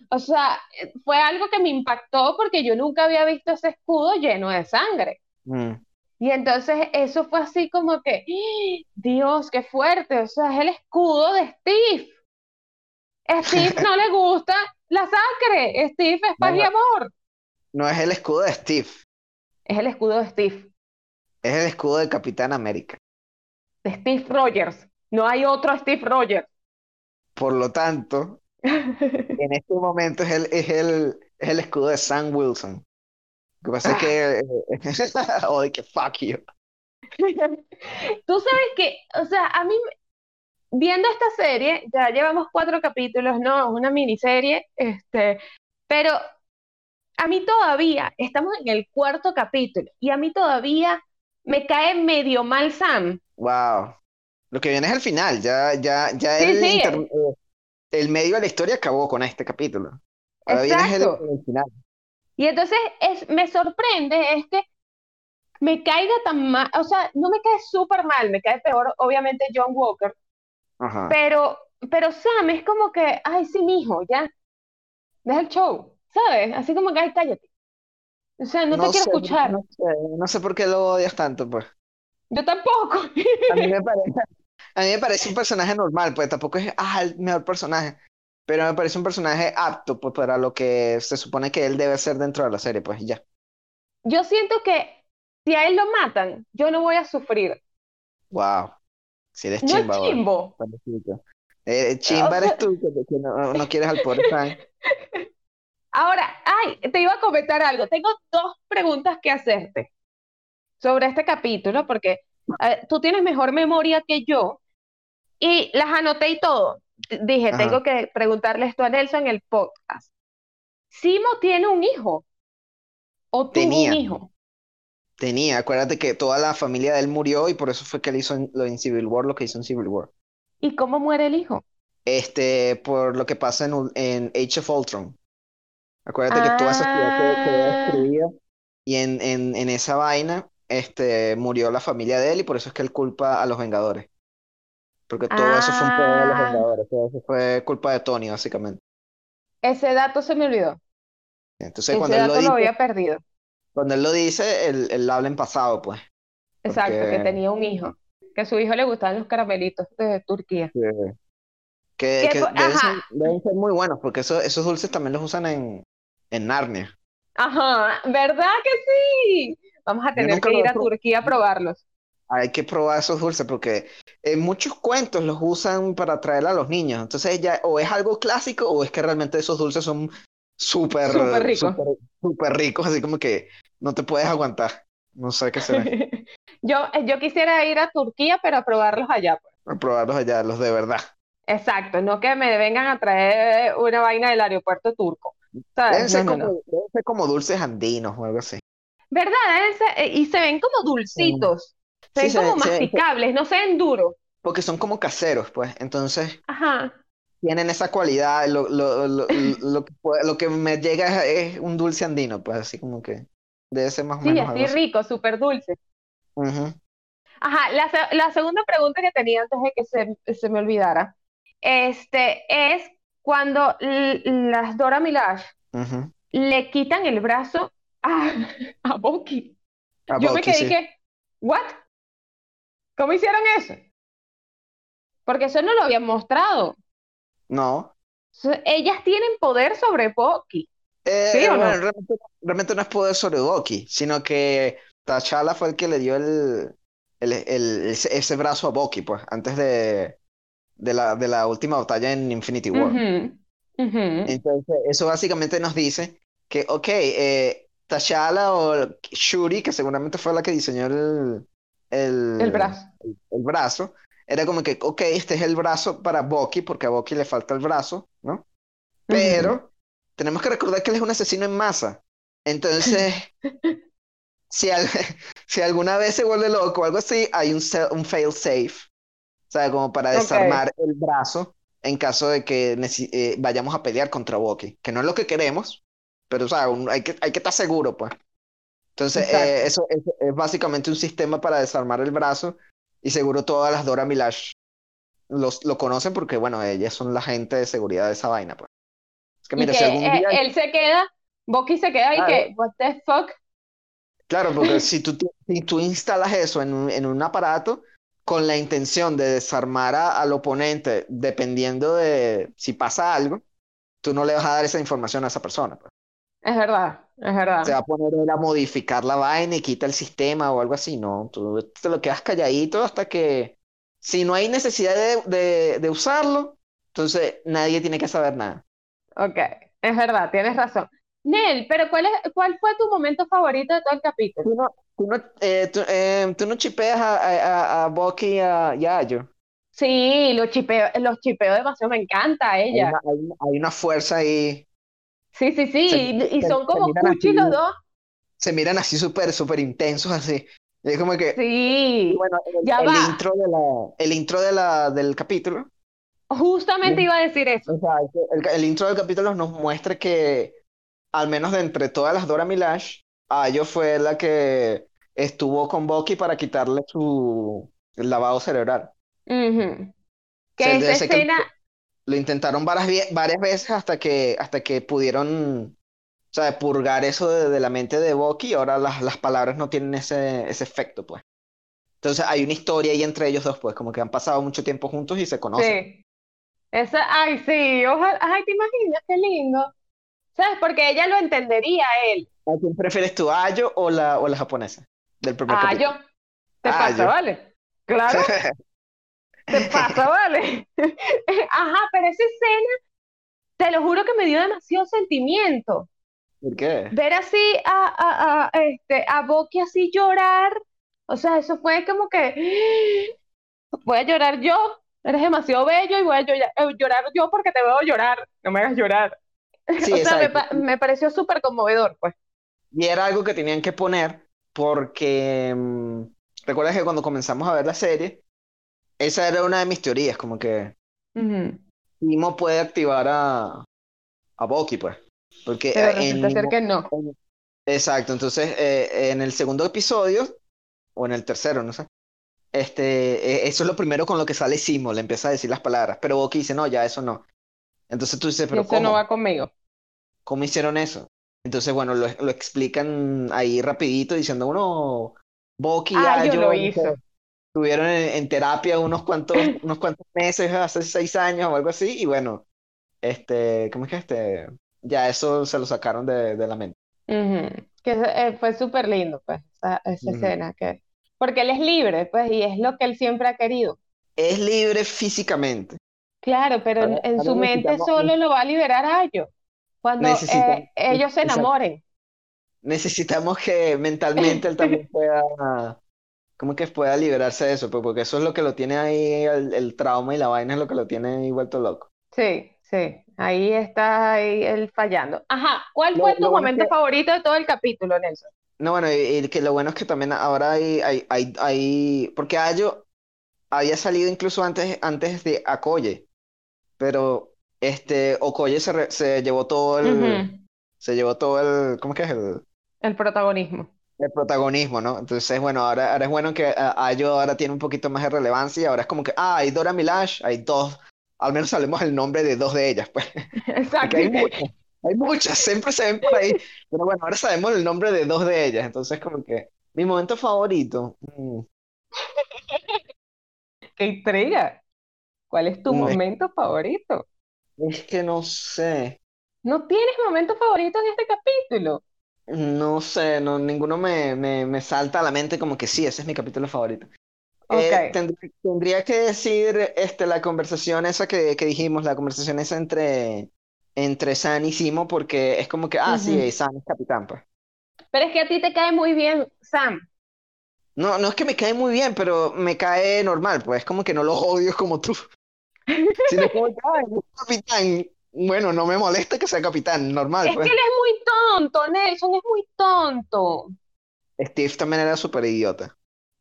O sea, fue algo que me impactó porque yo nunca había visto ese escudo lleno de sangre. Mm. Y entonces eso fue así como que. Dios, qué fuerte, o sea, es el escudo de Steve. Steve *laughs* no le gusta la sangre, Steve es paz y Bueno. amor. No es el escudo de Steve, Es el escudo de Steve, es el escudo del Capitán América. de Steve Rogers. No hay otro Steve Rogers. Por lo tanto, *laughs* en este momento es el, es el, es el escudo de Sam Wilson. Lo que pasa es que, eh, *laughs* o de que fuck you. *laughs* Tú sabes que, o sea, a mí, viendo esta serie, ya llevamos cuatro capítulos, no, es una miniserie, este, pero a mí todavía, estamos en el cuarto capítulo, y a mí todavía me cae medio mal Sam. Wow. Lo que viene es el final, ya, ya, ya Sí, el, sí. inter- eh, el medio de la historia acabó con este capítulo. Ahora viene el, Exacto. el final. Y entonces es, me sorprende es que me caiga tan mal, o sea, no me cae súper mal, me cae peor, obviamente, John Walker, Ajá. pero, pero Sam es como que, ay, sí, mijo, ya, deja el show, ¿sabes? Así como que, ay, cállate. O sea, no te quiero sé, escuchar. no sé, no sé por qué lo odias tanto, pues. Yo tampoco. A mí me *laughs* parece, a mí me parece un personaje normal, pues tampoco es ah, el mejor personaje, pero me parece un personaje apto pues, para lo que se supone que él debe ser dentro de la serie, pues ya. Yo siento que si a él lo matan, yo no voy a sufrir. Wow. Si eres No es chimba, ahora. chimbo. Pobrecito. Eh, chimba O sea- eres tú, que, que no, no quieres al pobre *laughs* Frank. Ahora, ay, te iba a comentar algo. Tengo dos preguntas que hacerte sobre este capítulo, porque eh, tú tienes mejor memoria que yo y las anoté y todo. Dije, Ajá. tengo que preguntarle esto a Nelson en el podcast. ¿Simo tiene un hijo? ¿O tuvo Tenía. un hijo? Tenía, acuérdate que toda la familia de él murió y por eso fue que él hizo en- lo en Civil War, lo que hizo en Civil War. ¿Y cómo muere el hijo? Este, por lo que pasa en, en Age of Ultron. Acuérdate que toda esa ciudad quedó, Ah. destruida y en, en, en esa vaina este, murió la familia de él y por eso es que él culpa a los Vengadores. Porque todo eso fue un pedo de los Ah, Vengadores, todo eso fue culpa de Tony, básicamente. ese dato se me olvidó. Entonces, Ese cuando él lo dato lo dice, había perdido. cuando él lo dice, él, él habla en pasado, pues. Exacto, que tenía un hijo. Que a su hijo le gustaban los caramelitos de Turquía. que, deben ser, ajá, deben ser muy buenos, porque eso- esos dulces también los usan en, en Narnia. ajá, ¿verdad que sí? Vamos a tener que ir a. Turquía a probarlos. Hay que probar esos dulces porque en muchos cuentos los usan para atraer a los niños. Entonces ya o es algo clásico o es que realmente esos dulces son súper, Súper rico. súper, súper ricos, así como que no te puedes aguantar. No sé qué será. *laughs* Yo, yo quisiera ir a Turquía, pero a probarlos allá. pues. A probarlos allá, los de verdad. Exacto, no que me vengan a traer una vaina del aeropuerto turco. Deben ser No, no, como, no. deben ser como dulces andinos o algo así. ¿Verdad? Ese- y se ven como dulcitos, se Sí, ven como se se- masticables, no se ven duros. porque son como caseros, pues. Entonces Ajá. tienen esa cualidad. Lo, lo, lo, lo que, lo que me llega es, un dulce andino, pues así como que debe ser más o Sí, menos algo así rico, súper dulce. Ujú, Ajá, la, la segunda pregunta que tenía antes de que se, se me olvidara, este, es cuando las Dora ujú. le quitan el brazo a, *laughs* a. A Yo me quedé sí. que, ¿what? ¿Cómo hicieron eso? Porque eso no lo habían mostrado. No. Ellas tienen poder sobre Bucky, Eh, ¿sí o bueno, no? realmente, realmente no es poder sobre Bucky, sino que T'Challa fue el que le dio el, el, el- ese, ese brazo a Bucky, pues, antes de, de la, de la última batalla en Infinity War. Entonces, eso básicamente nos dice que, ok, eh, T'Challa o Shuri, que seguramente fue la que diseñó el, el, El brazo. el, el brazo, era como que, ok, este es el brazo para Bucky, porque a Bucky le falta el brazo, ¿no? Pero tenemos que recordar que él es un asesino en masa. Entonces, *laughs* si, al- si alguna vez se vuelve loco o algo así, hay un, un fail safe. O sea, como para desarmar el brazo en caso de que eh, vayamos a pelear contra Bucky. Que no es lo que queremos, pero o sea, un- hay que, hay que estar seguro, pues. Entonces, eh, eso, eso es básicamente un sistema para desarmar el brazo. Y seguro todas las Dora Milaje los, lo conocen porque, bueno, ellas son la gente de seguridad de esa vaina, pues. Es que Y mira, que si algún eh, día él se queda, Bucky se queda y Claro. que, what the fuck? Claro, porque *laughs* si tú, si tú instalas eso en un, en un aparato con la intención de desarmar a- al oponente, dependiendo de si pasa algo, tú no le vas a dar esa información a esa persona. pues. Es verdad, es verdad. Se va a poner él a modificar la vaina y quita el sistema o algo así. No, tú te lo quedas calladito hasta que, si no hay necesidad de, de- de usarlo, entonces nadie tiene que saber nada. Ok, es verdad, tienes razón. Nel, pero ¿cuál es, cuál fue tu momento favorito de todo el capítulo? Tú no, tú no, eh, tú, eh, tú no chipeas a, a, a, Bucky y a, y a Ayo. Sí, los chipeo, los chipeo demasiado, me encanta Hay ella. una, hay una- hay una fuerza ahí. Sí, sí, sí, Se, y, y se- son como miran cuchi así, los dos. se miran así súper, súper intensos así. Y es como que, Sí, bueno, el, ya el va. intro de la, el intro de la, del capítulo, Justamente iba a decir eso. o sea, el, el intro del capítulo nos muestra que, al menos de entre todas las Dora Milaje, Ayo fue la que estuvo con Bucky para quitarle su lavado cerebral. O Que sea, esa que lo, intentaron varias, varias veces hasta que, hasta que pudieron, o sea, purgar eso de, de la mente de Bucky y ahora las, las palabras no tienen ese, ese efecto, pues. Entonces hay una historia ahí entre ellos dos, pues, como que han pasado mucho tiempo juntos y se conocen. sí. Esa, ay, sí, ojalá, ay, ¿te imaginas? Qué lindo. ¿Sabes? Porque ella lo entendería él. ¿A quién prefieres tú, Ayo o la, o la japonesa del primer Ah, capítulo? ¿Te Ah, pasa, vale? Claro, *laughs* te *laughs* pasa, vale. *laughs* Ajá, pero esa escena, te lo juro que me dio demasiado sentimiento. ¿Por qué? Ver así a, a, a, este, a así llorar, o sea, eso fue como que *gasps* voy a llorar yo, eres demasiado bello y voy a llorar, eh, llorar yo porque te veo llorar, no me hagas llorar. Sí, *laughs* O sea, me, pa- me pareció súper conmovedor, pues. Y era algo que tenían que poner porque mm, recuerdas que cuando comenzamos a ver la serie, esa era una de mis teorías, como que Ujú. Nemo puede activar a, a Bucky, pues. Porque Pero eh, en ser que no. Exacto, entonces eh, en el segundo episodio, o en el tercero, no sé, este, e- eso es lo primero con lo que sale Simo, le empieza a decir las palabras, pero Bucky dice, no, ya eso no. Entonces tú dices, pero eso no va conmigo. ¿Cómo hicieron eso? Entonces, bueno, lo, lo explican ahí rapidito diciendo, uno, Bucky Ah, yo lo hizo. Estuvieron en, en terapia unos cuantos, unos cuantos meses, hace seis años o algo así, y bueno, este, ¿cómo es que este? Ya eso se lo sacaron de, de la mente. Ujú. Que eh, fue súper lindo, pues, esa, esa Ujú. escena. Que... Porque él es libre, pues, y es lo que él siempre ha querido. Es libre físicamente. Claro, pero en, su mente solo lo va a liberar a ellos. Cuando eh, ellos se enamoren. necesitamos que mentalmente él también *laughs* pueda, como que pueda liberarse de eso, pues, porque eso es lo que lo tiene ahí, el, el trauma y la vaina es lo que lo tiene ahí vuelto loco. Sí, sí. Ahí está ahí él fallando. Ajá, ¿cuál Lo, fue tu bueno momento que, favorito de todo el capítulo, Nelson? no, bueno, y, y que lo bueno es que también ahora hay, hay, hay, hay- porque Ayo había salido incluso antes, antes de Akoye, pero este, Okoye se, re- se llevó todo el, se llevó todo el, ¿cómo es que es? El, El protagonismo. El protagonismo, ¿no? Entonces, bueno, ahora, ahora es bueno que ah, Ayo ahora tiene un poquito más de relevancia y ahora es como que, ah, hay Dora Milaje, hay dos, al menos sabemos el nombre de dos de ellas, pues, *laughs* *laughs* Exacto. hay muchas, hay muchas, siempre se ven por ahí, pero bueno, ahora sabemos el nombre de dos de ellas, entonces como que mi momento favorito, mm, *laughs* ¡Qué intriga! ¿Cuál es tu mm, es, momento favorito? es que no sé, ¿No tienes momento favorito en este capítulo? No sé, no, ninguno me, me, me salta a la mente como que sí, ese es mi capítulo favorito. Eh, tendría, tendría que decir este, la conversación esa que, que dijimos, la conversación esa entre, entre San y Simo, porque es como que, ah, sí, Ujú. San es capitán, pues. Pero es que a ti te cae muy bien Sam. No, no es que me cae muy bien, pero me cae normal, pues es como que no los odio como tú, *laughs* sino como que, ay, es capitán. Bueno, no me molesta que sea capitán, normal, Es que pues. él es muy tonto, Nelson, es muy tonto. Steve también era súper idiota.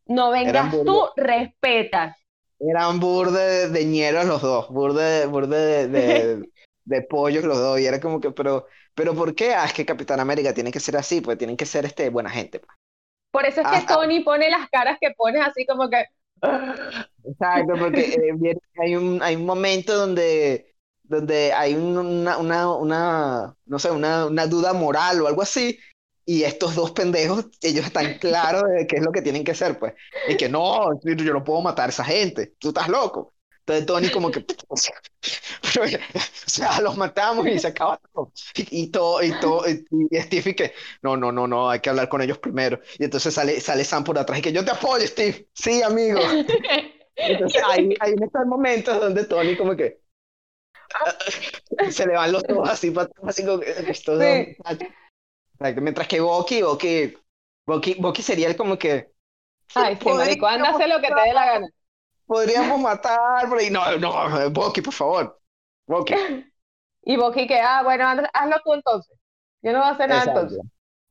No vengas tú, respetas. eran burde de ñeros los dos, burde, burde de, de, *laughs* de pollos los dos, y era como que, pero, pero ¿por qué? Ah, es que Capitán América tiene que ser así, pues tienen que ser este, buena gente, pues. Por eso es que Hasta, Tony pone las caras que pones así como que... exacto, porque eh, hay un, hay un momento donde, donde hay un- una, una, una, no sé, una, una duda moral o algo así, y estos dos pendejos, ellos están claros de qué es lo que tienen que hacer, pues, y que no, yo no puedo matar a esa gente, tú estás loco. Entonces Tony como que, o *laughs* sea, pero, o sea, los matamos y se acaba todo. Y, y todo, y todo, y, y Steve y que, no, no, no, no, hay que hablar con ellos primero. Y entonces sale, sale Sam por atrás y que yo te apoyo, Steve. Sí, amigo. *laughs* Entonces ahí, ahí está el momento donde Tony como que *laughs* se le van los ojos así para así que estos Sí, Mientras que Bucky, Bucky, Bucky, Bucky sería el como que, Ay, sí, marico, anda lo que te dé la gana. podríamos matar ahí. No, no, Bucky, por favor. Bucky. *laughs* Y Boqui que, ah, bueno, haz- hazlo tú entonces. Yo no voy a hacer nada entonces.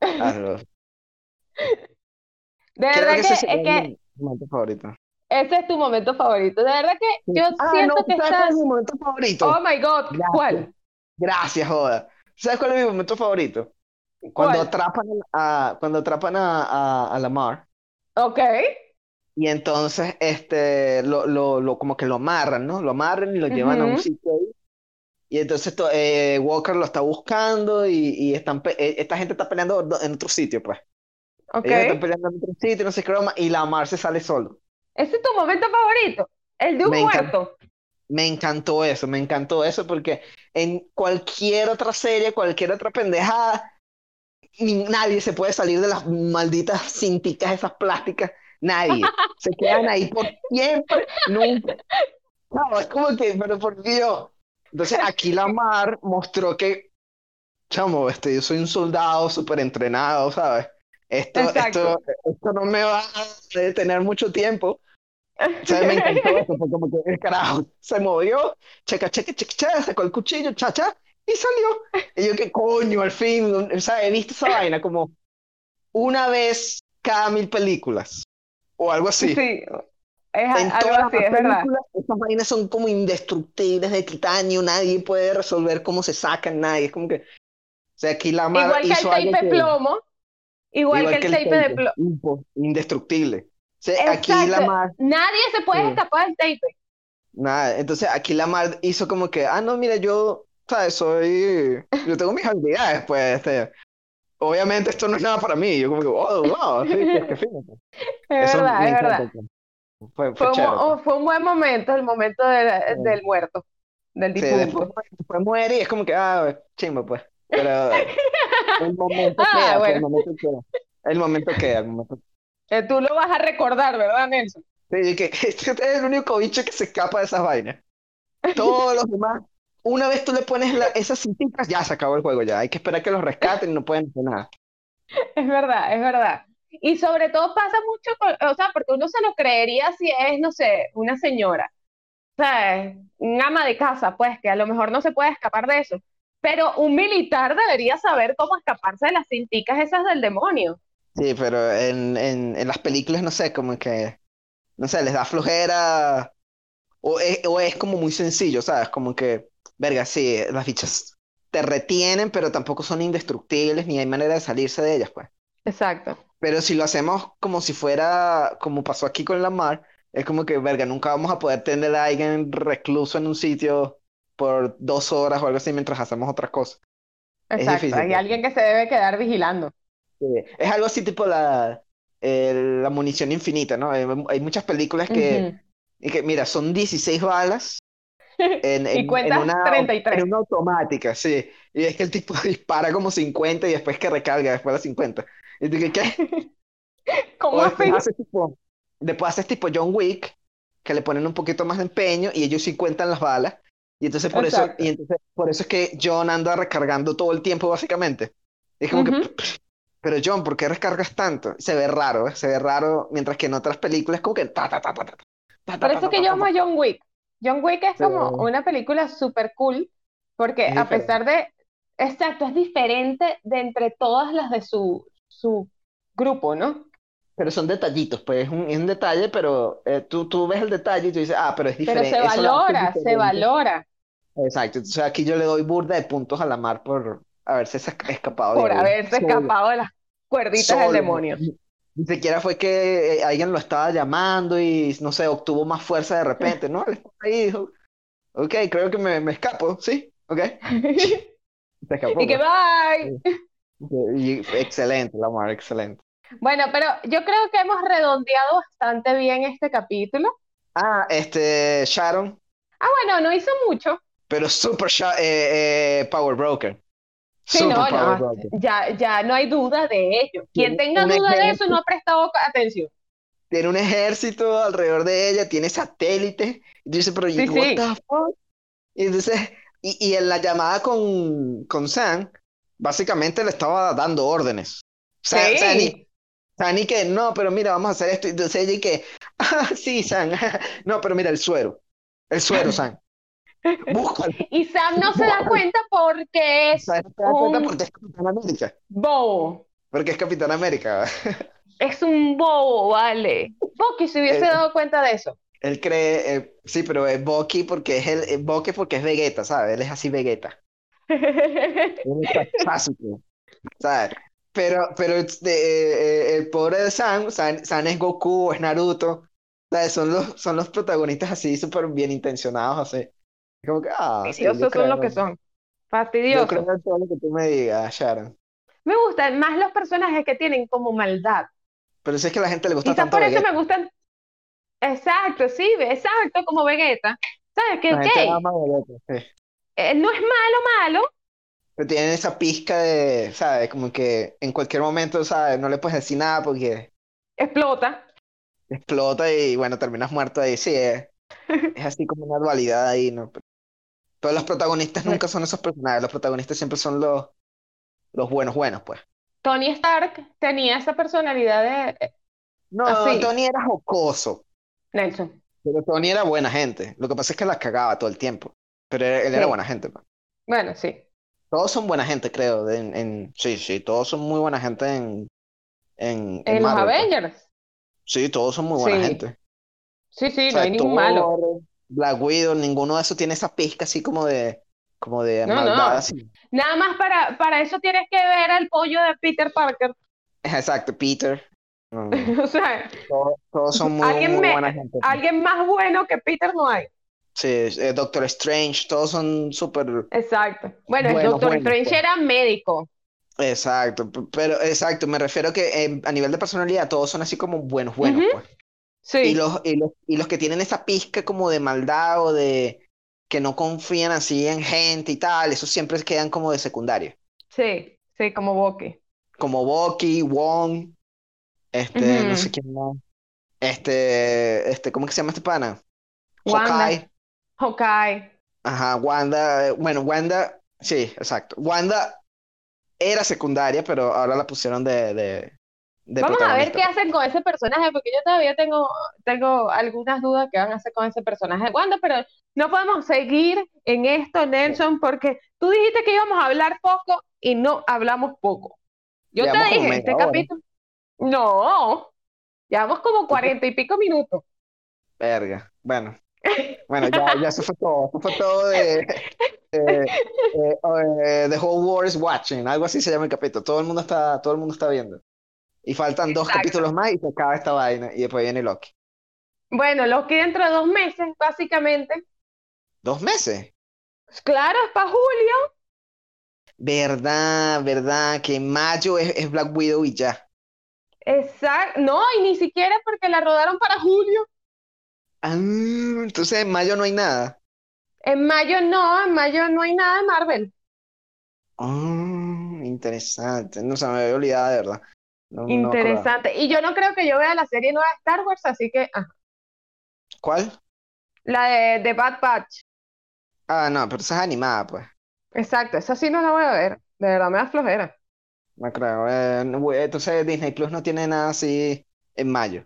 Exacto. Hazlo. *laughs* De Creo verdad que que es que mi momento favorito. Ese es tu momento favorito. De verdad que yo Ah, no, siento que ¿sabes cuál es mi momento Oh favorito? my God, Gracias, ¿cuál? gracias, joda. ¿Sabes cuál es mi momento favorito? Cuando ¿Cuál? atrapan a, cuando atrapan a, a, a Lamar Ok. y entonces este lo, lo, lo como que lo amarran, ¿no? Lo amarran y lo llevan a un sitio ahí. Y entonces to- eh, Walker lo está buscando y, y están eh, esta gente está peleando do- en otro sitio, pues. Ok. Ellos están peleando en otro sitio, no sé qué broma, y Lamar se sale solo. Ese es tu momento favorito. El de un Me encanta. muerto. Me encantó eso, me encantó eso porque en cualquier otra serie, cualquier otra pendejada, nadie se puede salir de las malditas cinticas esas plásticas, nadie. Se *laughs* quedan ahí por siempre, nunca. No, es como que, pero por Dios. Entonces aquí Lamar mostró que, chamo, este, yo soy un soldado súper entrenado, ¿sabes? Esto, esto, esto no me va a detener mucho tiempo. O sea, me encantó *laughs* eso, fue como que el carajo se movió, checa, checa, checa, checa, sacó el cuchillo, cha, cha, y salió. Y yo, ¿qué coño? Al fin, o sea, he visto esa vaina como una vez cada mil películas, o algo así. Sí, es En algo todas así, las es verdad. películas, esas vainas son como indestructibles de titanio, nadie puede resolver cómo se sacan, nadie. Es como que, o sea, aquí la Igual que el hizo algo tape que, plomo, igual igual que que el el tape de plomo. indestructible. Sí, aquí la. Mar, Nadie se puede Sí. escapar del tape. nada, entonces aquí la Mar hizo como que, ah, no, mira, yo, ¿sabes? Soy, yo tengo mis habilidades, pues, este, obviamente esto no es nada para mí, yo como que, oh, wow, sí, qué fino, pues. Es Eso verdad, es verdad. pues. Fue, fue Fue un, chévere, pues. fue un buen momento, el momento de- Sí. del muerto, del Sí, después, difunto. después muere y es como que, ah, chimbo, pues, pero el momento Ah, queda, pues, el momento queda, el momento queda, el momento Eh, Tú lo vas a recordar, ¿verdad, Nelson? Sí, que *laughs* este es el único bicho que se escapa de esas vainas. Todos los demás, una vez tú le pones la- esas cintitas, ya se acabó el juego, ya. Hay que esperar que los rescaten y no pueden hacer nada. Es verdad, es verdad. Y sobre todo pasa mucho, con- o sea, porque uno se lo creería si es, no sé, una señora, ¿sabes? Un ama de casa, pues, que a lo mejor no se puede escapar de eso. Pero un militar debería saber cómo escaparse de las cinticas esas del demonio. Sí, pero en, en, en las películas, no sé, como que, no sé, les da flojera o es, o es como muy sencillo, ¿sabes? Como que, verga, sí, las bichas te retienen, pero tampoco son indestructibles ni hay manera de salirse de ellas, pues. Exacto. Pero si lo hacemos como si fuera, como pasó aquí con la mar, es como que, verga, nunca vamos a poder tener a alguien recluso en un sitio por dos horas o algo así mientras hacemos otras cosas. Es Exacto. difícil, Hay alguien que se debe quedar vigilando. Es algo así tipo la, eh, la munición infinita, ¿no? Hay, hay muchas películas que, Ujú. y que, mira, son 16 balas *laughs* en, Y en, en cuentas una, 33. en una automática, sí. Y es que el tipo *laughs* dispara como 50 y después que recarga después de las 50. Y tú, ¿qué? *laughs* ¿Cómo después haces tipo, después haces tipo John Wick, que le ponen un poquito más de empeño y ellos sí cuentan las balas. Y entonces por eso, Exacto. y entonces por eso es que John anda recargando todo el tiempo, básicamente. Es como que, Ujú. pero John, ¿por qué recargas tanto? Se ve raro, ¿eh? Se ve raro, mientras que en otras películas como que ta ta ta ta ta ta Por eso ta es que ta yo amo a John Wick. John Wick es como una película súper cool, porque a pesar de, exacto, es diferente de entre todas las de su, su grupo, ¿no? Pero son detallitos, pues es un, es un detalle, pero eh, tú, tú ves el detalle y tú dices, ah, pero es Pero diferente. se eso lo hace valora, se valora Exacto, entonces aquí yo le doy burda de puntos a la mar por haberse esca- escapado de por ahí. haberse Solo, escapado de las cuerditas del demonio. Ni siquiera fue que eh, alguien lo estaba llamando y, no sé, obtuvo más fuerza de repente. No, ahí dijo, ok, creo que me, me escapo, ¿sí? Ok. *laughs* Se escapó, Y que pues. bye. Y excelente, la mar, excelente. Bueno, pero yo creo que hemos redondeado bastante bien este capítulo. Ah, este, Sharon, Ah, bueno, no hizo mucho. Pero super eh, eh, Power Broker. Sí, Super no, Power no, Broker. ya, ya no hay duda de ello. Quien tenga duda de eso no ha prestado atención. tiene un ejército alrededor de ella, tiene satélites. Y tú dices, pero Sí, what sí. the fuck? Y entonces, y, y en la llamada con, con Sam, básicamente le estaba dando órdenes. Sam y que, no, pero mira, vamos a hacer esto. Y entonces ella y que, *laughs* ah, sí, Sam, *laughs* no, pero mira, el suero. El suero, *laughs* Sam. Búscalo. Y Sam no se da cuenta porque es ¿Sabes? ¿Te das cuenta? un Porque es Capitán América. bobo. Porque es Capitán América. Es un bobo, vale. Bucky se hubiese Eh, dado cuenta de eso. Él cree, eh, sí, pero es Bucky porque es el, eh, Bucky porque es Vegeta, ¿sabes? Él es así Vegeta. *laughs* Él es sarcástico, ¿sabes? Pero, pero eh, eh, el pobre de Sam, Sam, Sam es Goku es Naruto, ¿sabes? Son los, son los protagonistas así súper bien intencionados, así. Como que, ah, sí, yo Fastidiosos son lo que son. yo Fastidiosos. creo en todo lo que tú me digas, Sharon. Me gustan más los personajes que tienen como maldad. Pero si es que a la gente le gusta Quizás tanto por eso Vegeta, me gustan. Exacto, sí, exacto, como Vegeta. ¿Sabes Vegeta, sí. él no es malo, malo, Pero tienen esa pizca de, ¿sabes? Como que en cualquier momento, ¿sabes? No le puedes decir nada porque explota. explota y bueno, terminas muerto ahí. Sí, es, *laughs* es así como una dualidad ahí, ¿no? Pero, los protagonistas nunca son esos personajes, los protagonistas siempre son los, los buenos, buenos, pues. Tony Stark tenía esa personalidad de eh, No, así, Tony era jocoso, Nelson. pero Tony era buena gente. Lo que pasa es que la cagaba todo el tiempo, pero él, él era buena gente, pues. bueno, sí. Todos son buena gente, creo. En, en- sí, sí, todos son muy buena gente en, en, en En los Marvel, pues. Avengers, Sí, todos son muy buena sí, gente. sí, sí, O no hay ningún malo. Black Widow, ninguno de esos tiene esa pizca así como de, como de No, maldad no. así. Nada más para, para eso tienes que ver al pollo de Peter Parker. *laughs* Exacto, Peter. No. *laughs* O sea, Todos, todos son muy, alguien, muy me- buena gente. alguien más bueno que Peter no hay. Sí, eh, Doctor Strange, todos son súper... Exacto. Bueno, el Doctor Strange pues. era médico. Exacto, pero exacto, me refiero que eh, a nivel de personalidad todos son así como buenos, buenos, pues. Y los, y los, y los que tienen esa pizca como de maldad o de que no confían así en gente y tal, esos siempre quedan como de secundario. sí, sí, como Bucky. Como Bucky, Wong, este, no sé quién más. Este, este, ¿cómo que se llama este pana? Wanda. Hawkeye. Hawkeye. Ajá, Wanda, eh, bueno, Wanda, sí, exacto. Wanda era secundaria, pero ahora la pusieron de Vamos a ver qué hacen con ese personaje, porque yo todavía tengo, tengo algunas dudas que van a hacer con ese personaje Wanda, pero no podemos seguir en esto, Nelson, porque tú dijiste que íbamos a hablar poco y no hablamos poco. Yo te Llevamos dije, este hora. capítulo. No, llevamos como cuarenta y pico minutos. Verga. Bueno, bueno, ya, ya eso fue todo. Eso fue todo de, eh, The Whole World is Watching, algo así se llama el capítulo. Todo el mundo está, todo el mundo está viendo. Y faltan dos capítulos más y se acaba esta vaina. Y después viene Loki. Bueno, lo que dentro de dos meses, básicamente. ¿Dos meses? Pues claro, es para julio. Verdad, verdad, que en mayo es, es Black Widow y ya. Exacto. No, y ni siquiera porque la rodaron para julio. Ah, entonces en mayo no hay nada. En mayo no, en mayo no hay nada de Marvel. Ah, interesante. No se me había olvidado de verdad. No, no. Interesante. Y yo no creo que yo vea la serie nueva de Star Wars, así que ah, ¿Cuál? la de, de Bad Batch. Ah, no, pero esa es animada, pues. Exacto, esa sí no la voy a ver. De verdad me da flojera. No creo. Eh, no, entonces Disney Plus no tiene nada así en mayo.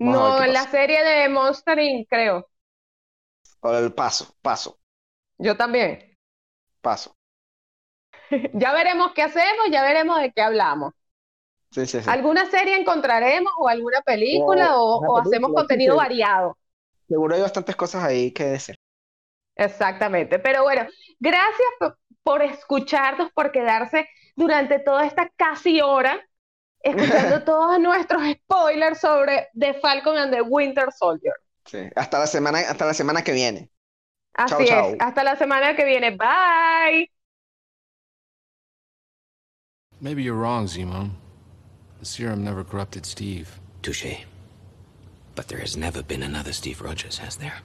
Vamos No, la serie de Monster Inc., creo. O el paso, paso, Yo también. paso. *laughs* Ya veremos qué hacemos, ya veremos de qué hablamos. Sí, sí, sí. ¿Alguna serie encontraremos o alguna película o, hacemos película, contenido sí. variado? Seguro hay bastantes cosas ahí que decir. Exactamente. Pero bueno, gracias por, escucharnos, por quedarse durante toda esta casi hora *laughs* escuchando todos nuestros spoilers sobre The Falcon and the Winter Soldier. Sí. Hasta la semana, hasta la semana que viene. Así Chao, es. chao. Hasta la semana que viene. Bye. Maybe you're wrong, Zemo. The serum never corrupted Steve. Touche. But there has never been another Steve Rogers, has there?